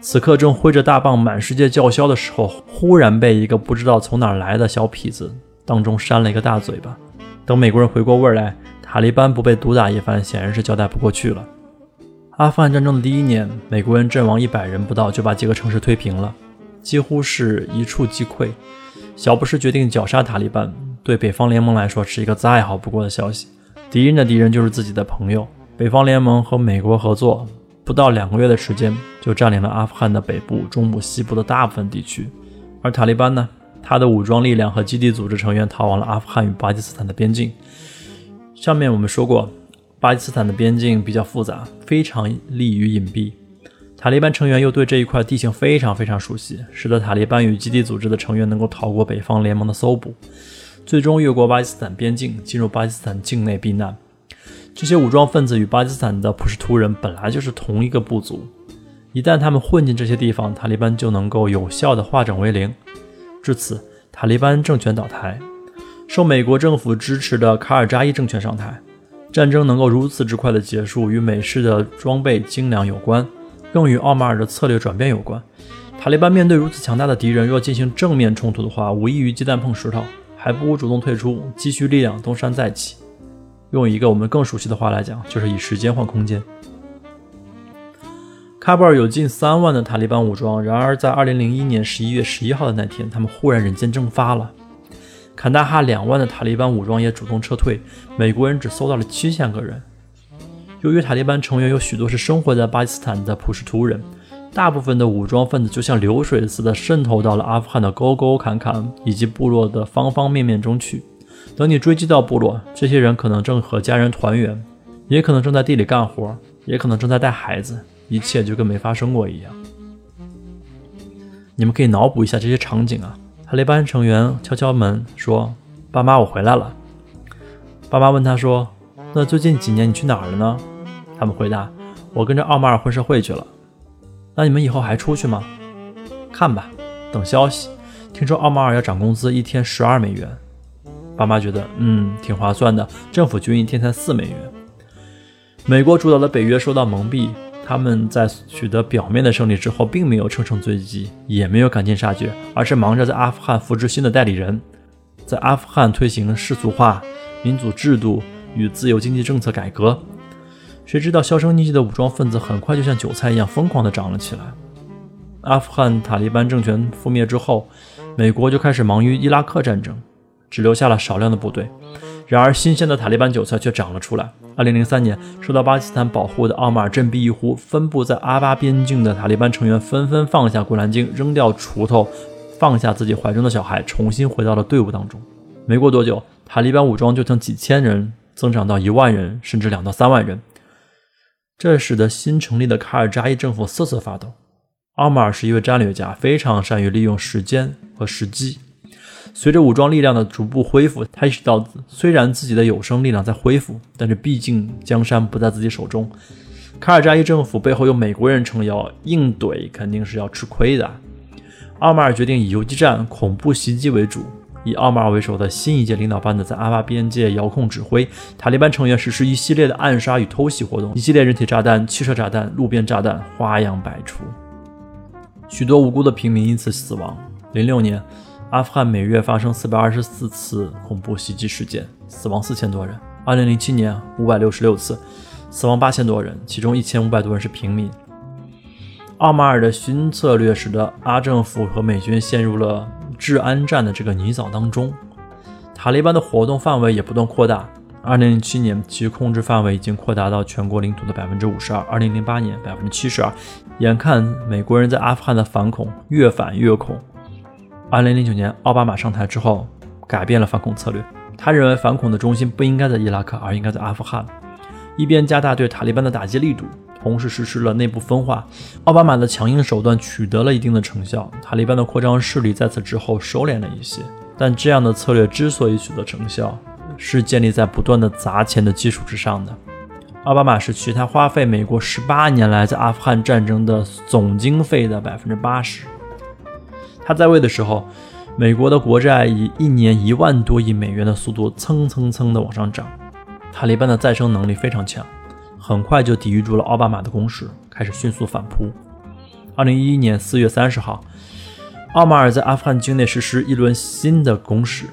此刻正挥着大棒满世界叫嚣的时候，忽然被一个不知道从哪儿来的小痞子当中扇了一个大嘴巴。等美国人回过味儿来，塔利班不被毒打一番，显然是交代不过去了。阿富汗战争的第一年，美国人阵亡一百人不到就把几个城市推平了，几乎是一触即溃。小布什决定绞杀塔利班，对北方联盟来说是一个再好不过的消息。敌人的敌人就是自己的朋友。北方联盟和美国合作，不到两个月的时间就占领了阿富汗的北部、中部、西部的大部分地区。而塔利班呢，他的武装力量和基地组织成员逃往了阿富汗与巴基斯坦的边境。上面我们说过，巴基斯坦的边境比较复杂，非常利于隐蔽。塔利班成员又对这一块地形非常非常熟悉，使得塔利班与基地组织的成员能够逃过北方联盟的搜捕。最终越过巴基斯坦边境，进入巴基斯坦境内避难。这些武装分子与巴基斯坦的普什图人本来就是同一个部族，一旦他们混进这些地方，塔利班就能够有效的化整为零。至此，塔利班政权倒台，受美国政府支持的卡尔扎伊政权上台。战争能够如此之快的结束，与美式的装备精良有关，更与奥马尔的策略转变有关。塔利班面对如此强大的敌人，若进行正面冲突的话，无异于鸡蛋碰石头，还不如主动退出，积蓄力量，东山再起。用一个我们更熟悉的话来讲，就是以时间换空间。喀布尔有近三万的塔利班武装，然而在二零零一年十一月十一号的那天，他们忽然人间蒸发了。坎大哈两万的塔利班武装也主动撤退，美国人只搜到了七千个人。由于塔利班成员有许多是生活在巴基斯坦的普什图人，大部分的武装分子就像流水似的渗透到了阿富汗的沟沟坎坎以及部落的方方面面中去。等你追击到部落，这些人可能正和家人团圆，也可能正在地里干活，也可能正在带孩子，一切就跟没发生过一样。你们可以脑补一下这些场景啊。塔利班成员敲敲门说：“爸妈，我回来了。”爸妈问他说：“那最近几年你去哪儿了呢？”他们回答：“我跟着奥马尔混社会去了。”那你们以后还出去吗？看吧，等消息。听说奥马尔要涨工资，一天十二美元。爸妈觉得，嗯，挺划算的。政府军一天才四美元。美国主导的北约受到蒙蔽。他们在取得表面的胜利之后，并没有乘胜追击，也没有赶尽杀绝，而是忙着在阿富汗扶植新的代理人，在阿富汗推行世俗化、民主制度与自由经济政策改革。谁知道销声匿迹的武装分子很快就像韭菜一样疯狂地长了起来。阿富汗塔利班政权覆灭之后，美国就开始忙于伊拉克战争，只留下了少量的部队。然而，新鲜的塔利班韭菜却长了出来。二零零三年，受到巴基斯坦保护的奥马尔振臂一呼，分布在阿巴边境的塔利班成员纷纷放下古兰经，扔掉锄头，放下自己怀中的小孩，重新回到了队伍当中。没过多久，塔利班武装就从几千人增长到一万人，甚至两到三万人。这使得新成立的卡尔扎伊政府瑟瑟发抖。奥马尔是一位战略家，非常善于利用时间和时机。随着武装力量的逐步恢复，他意识到，虽然自己的有生力量在恢复，但是毕竟江山不在自己手中。卡尔扎伊政府背后有美国人撑腰，硬怼肯定是要吃亏的。奥马尔决定以游击战、恐怖袭击为主，以奥马尔为首的新一届领导班子在阿巴边界遥控指挥，塔利班成员实施一系列的暗杀与偷袭活动，一系列人体炸弹、汽车炸弹、路边炸弹，花样百出，许多无辜的平民因此死亡。零六年。阿富汗每月发生四百二十四次恐怖袭击事件，死亡四千多人。二零零七年五百六十六次，死亡八千多人，其中一千五百多人是平民。奥马尔的新策略使得阿政府和美军陷入了治安战的这个泥沼当中。塔利班的活动范围也不断扩大。二零零七年，其控制范围已经扩大到全国领土的百分之五十二；二零零八年，百分之七十二。眼看美国人在阿富汗的反恐越反越恐。二零零九年，奥巴马上台之后，改变了反恐策略。他认为反恐的中心不应该在伊拉克，而应该在阿富汗。一边加大对塔利班的打击力度，同时实施了内部分化。奥巴马的强硬手段取得了一定的成效，塔利班的扩张势力在此之后收敛了一些。但这样的策略之所以取得成效，是建立在不断的砸钱的基础之上的。奥巴马是其他花费美国十八年来在阿富汗战争的总经费的百分之八十。他在位的时候，美国的国债以一年一万多亿美元的速度蹭蹭蹭的往上涨。塔利班的再生能力非常强，很快就抵御住了奥巴马的攻势，开始迅速反扑。二零一一年四月三十号，奥马尔在阿富汗境内实施一轮新的攻势，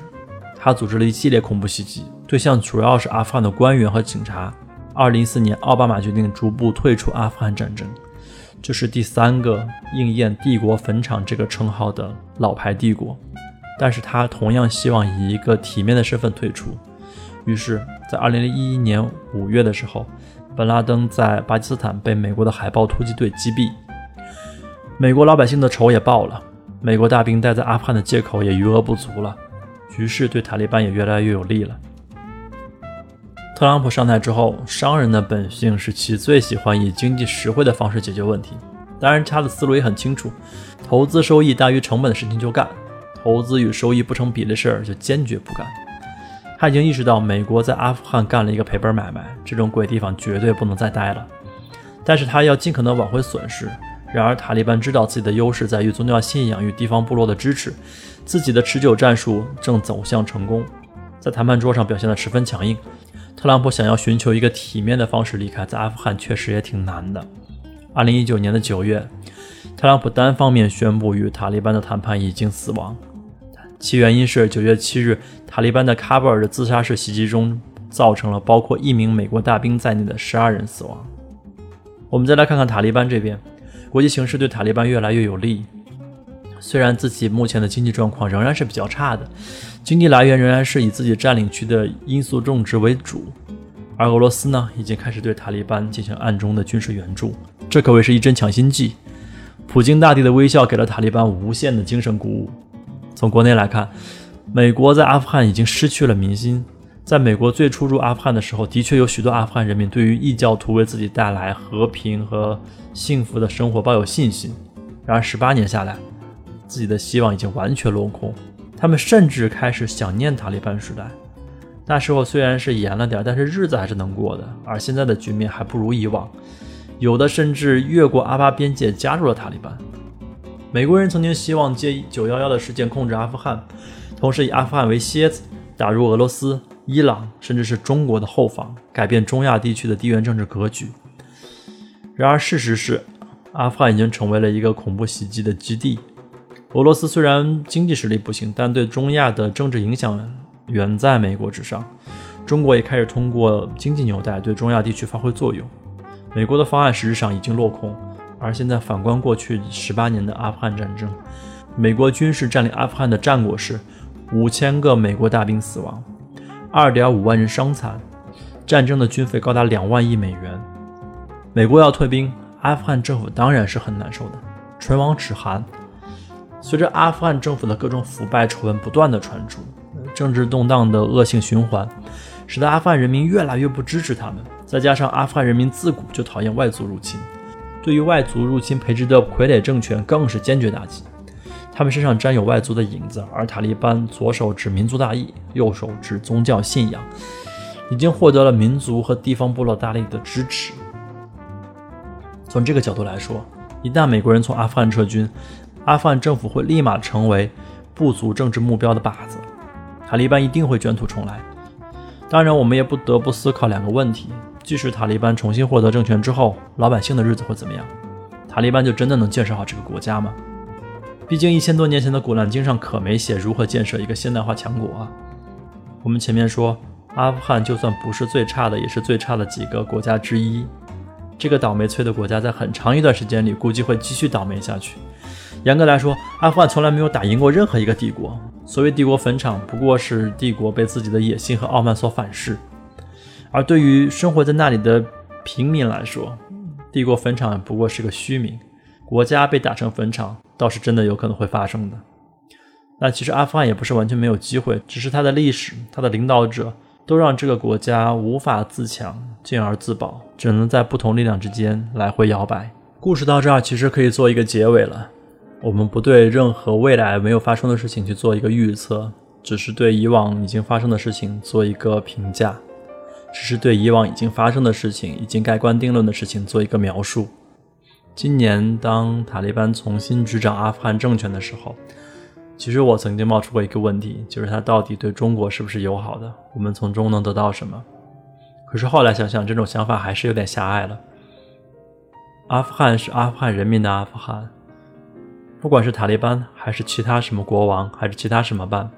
他组织了一系列恐怖袭击，对象主要是阿富汗的官员和警察。二零一四年，奥巴马决定逐步退出阿富汗战争。这是第三个应验“帝国坟场”这个称号的老牌帝国，但是他同样希望以一个体面的身份退出。于是，在2011年5月的时候，本拉登在巴基斯坦被美国的海豹突击队击毙，美国老百姓的仇也报了，美国大兵待在阿富汗的借口也余额不足了，局势对塔利班也越来越有利了。特朗普上台之后，商人的本性是其最喜欢以经济实惠的方式解决问题。当然，他的思路也很清楚：投资收益大于成本的事情就干，投资与收益不成比例的事儿就坚决不干。他已经意识到美国在阿富汗干了一个赔本买卖，这种鬼地方绝对不能再待了。但是他要尽可能挽回损失。然而，塔利班知道自己的优势在于宗教信仰与地方部落的支持，自己的持久战术正走向成功，在谈判桌上表现得十分强硬。特朗普想要寻求一个体面的方式离开，在阿富汗确实也挺难的。二零一九年的九月，特朗普单方面宣布与塔利班的谈判已经死亡，其原因是九月七日塔利班的喀布尔的自杀式袭击中，造成了包括一名美国大兵在内的十二人死亡。我们再来看看塔利班这边。国际形势对塔利班越来越有利，虽然自己目前的经济状况仍然是比较差的，经济来源仍然是以自己占领区的罂粟种植为主，而俄罗斯呢，已经开始对塔利班进行暗中的军事援助，这可谓是一针强心剂。普京大帝的微笑给了塔利班无限的精神鼓舞。从国内来看，美国在阿富汗已经失去了民心。在美国最初入阿富汗的时候，的确有许多阿富汗人民对于异教徒为自己带来和平和幸福的生活抱有信心。然而，十八年下来，自己的希望已经完全落空。他们甚至开始想念塔利班时代。那时候虽然是严了点，但是日子还是能过的。而现在的局面还不如以往，有的甚至越过阿巴边界加入了塔利班。美国人曾经希望借九幺幺的事件控制阿富汗，同时以阿富汗为楔子打入俄罗斯。伊朗甚至是中国的后方，改变中亚地区的地缘政治格局。然而，事实是，阿富汗已经成为了一个恐怖袭击的基地。俄罗斯虽然经济实力不行，但对中亚的政治影响远在美国之上。中国也开始通过经济纽带对中亚地区发挥作用。美国的方案实质上已经落空。而现在反观过去十八年的阿富汗战争，美国军事占领阿富汗的战果是五千个美国大兵死亡。二点五万人伤残，战争的军费高达两万亿美元。美国要退兵，阿富汗政府当然是很难受的，唇亡齿寒。随着阿富汗政府的各种腐败丑闻不断的传出，政治动荡的恶性循环，使得阿富汗人民越来越不支持他们。再加上阿富汗人民自古就讨厌外族入侵，对于外族入侵培植的傀儡政权更是坚决打击。他们身上沾有外族的影子，而塔利班左手指民族大义，右手指宗教信仰，已经获得了民族和地方部落大力的支持。从这个角度来说，一旦美国人从阿富汗撤军，阿富汗政府会立马成为部族政治目标的靶子，塔利班一定会卷土重来。当然，我们也不得不思考两个问题：即使塔利班重新获得政权之后，老百姓的日子会怎么样？塔利班就真的能建设好这个国家吗？毕竟一千多年前的《古兰经》上可没写如何建设一个现代化强国啊。我们前面说，阿富汗就算不是最差的，也是最差的几个国家之一。这个倒霉催的国家在很长一段时间里估计会继续倒霉下去。严格来说，阿富汗从来没有打赢过任何一个帝国。所谓帝国坟场，不过是帝国被自己的野心和傲慢所反噬。而对于生活在那里的平民来说，帝国坟场不过是个虚名。国家被打成坟场，倒是真的有可能会发生的。那其实阿富汗也不是完全没有机会，只是它的历史、它的领导者都让这个国家无法自强，进而自保，只能在不同力量之间来回摇摆。故事到这儿其实可以做一个结尾了。我们不对任何未来没有发生的事情去做一个预测，只是对以往已经发生的事情做一个评价，只是对以往已经发生的事情、已经盖棺定论的事情做一个描述。今年，当塔利班重新执掌阿富汗政权的时候，其实我曾经冒出过一个问题，就是他到底对中国是不是友好的？我们从中能得到什么？可是后来想想，这种想法还是有点狭隘了。阿富汗是阿富汗人民的阿富汗，不管是塔利班还是其他什么国王，还是其他什么办，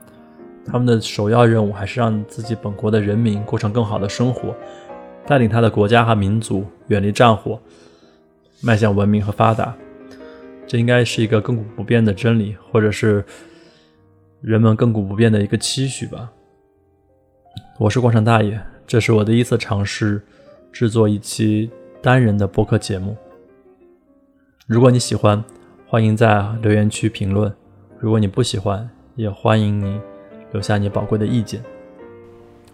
他们的首要任务还是让自己本国的人民过上更好的生活，带领他的国家和民族远离战火。迈向文明和发达，这应该是一个亘古不变的真理，或者是人们亘古不变的一个期许吧。我是广场大爷，这是我第一次尝试制作一期单人的播客节目。如果你喜欢，欢迎在留言区评论；如果你不喜欢，也欢迎你留下你宝贵的意见。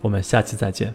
我们下期再见。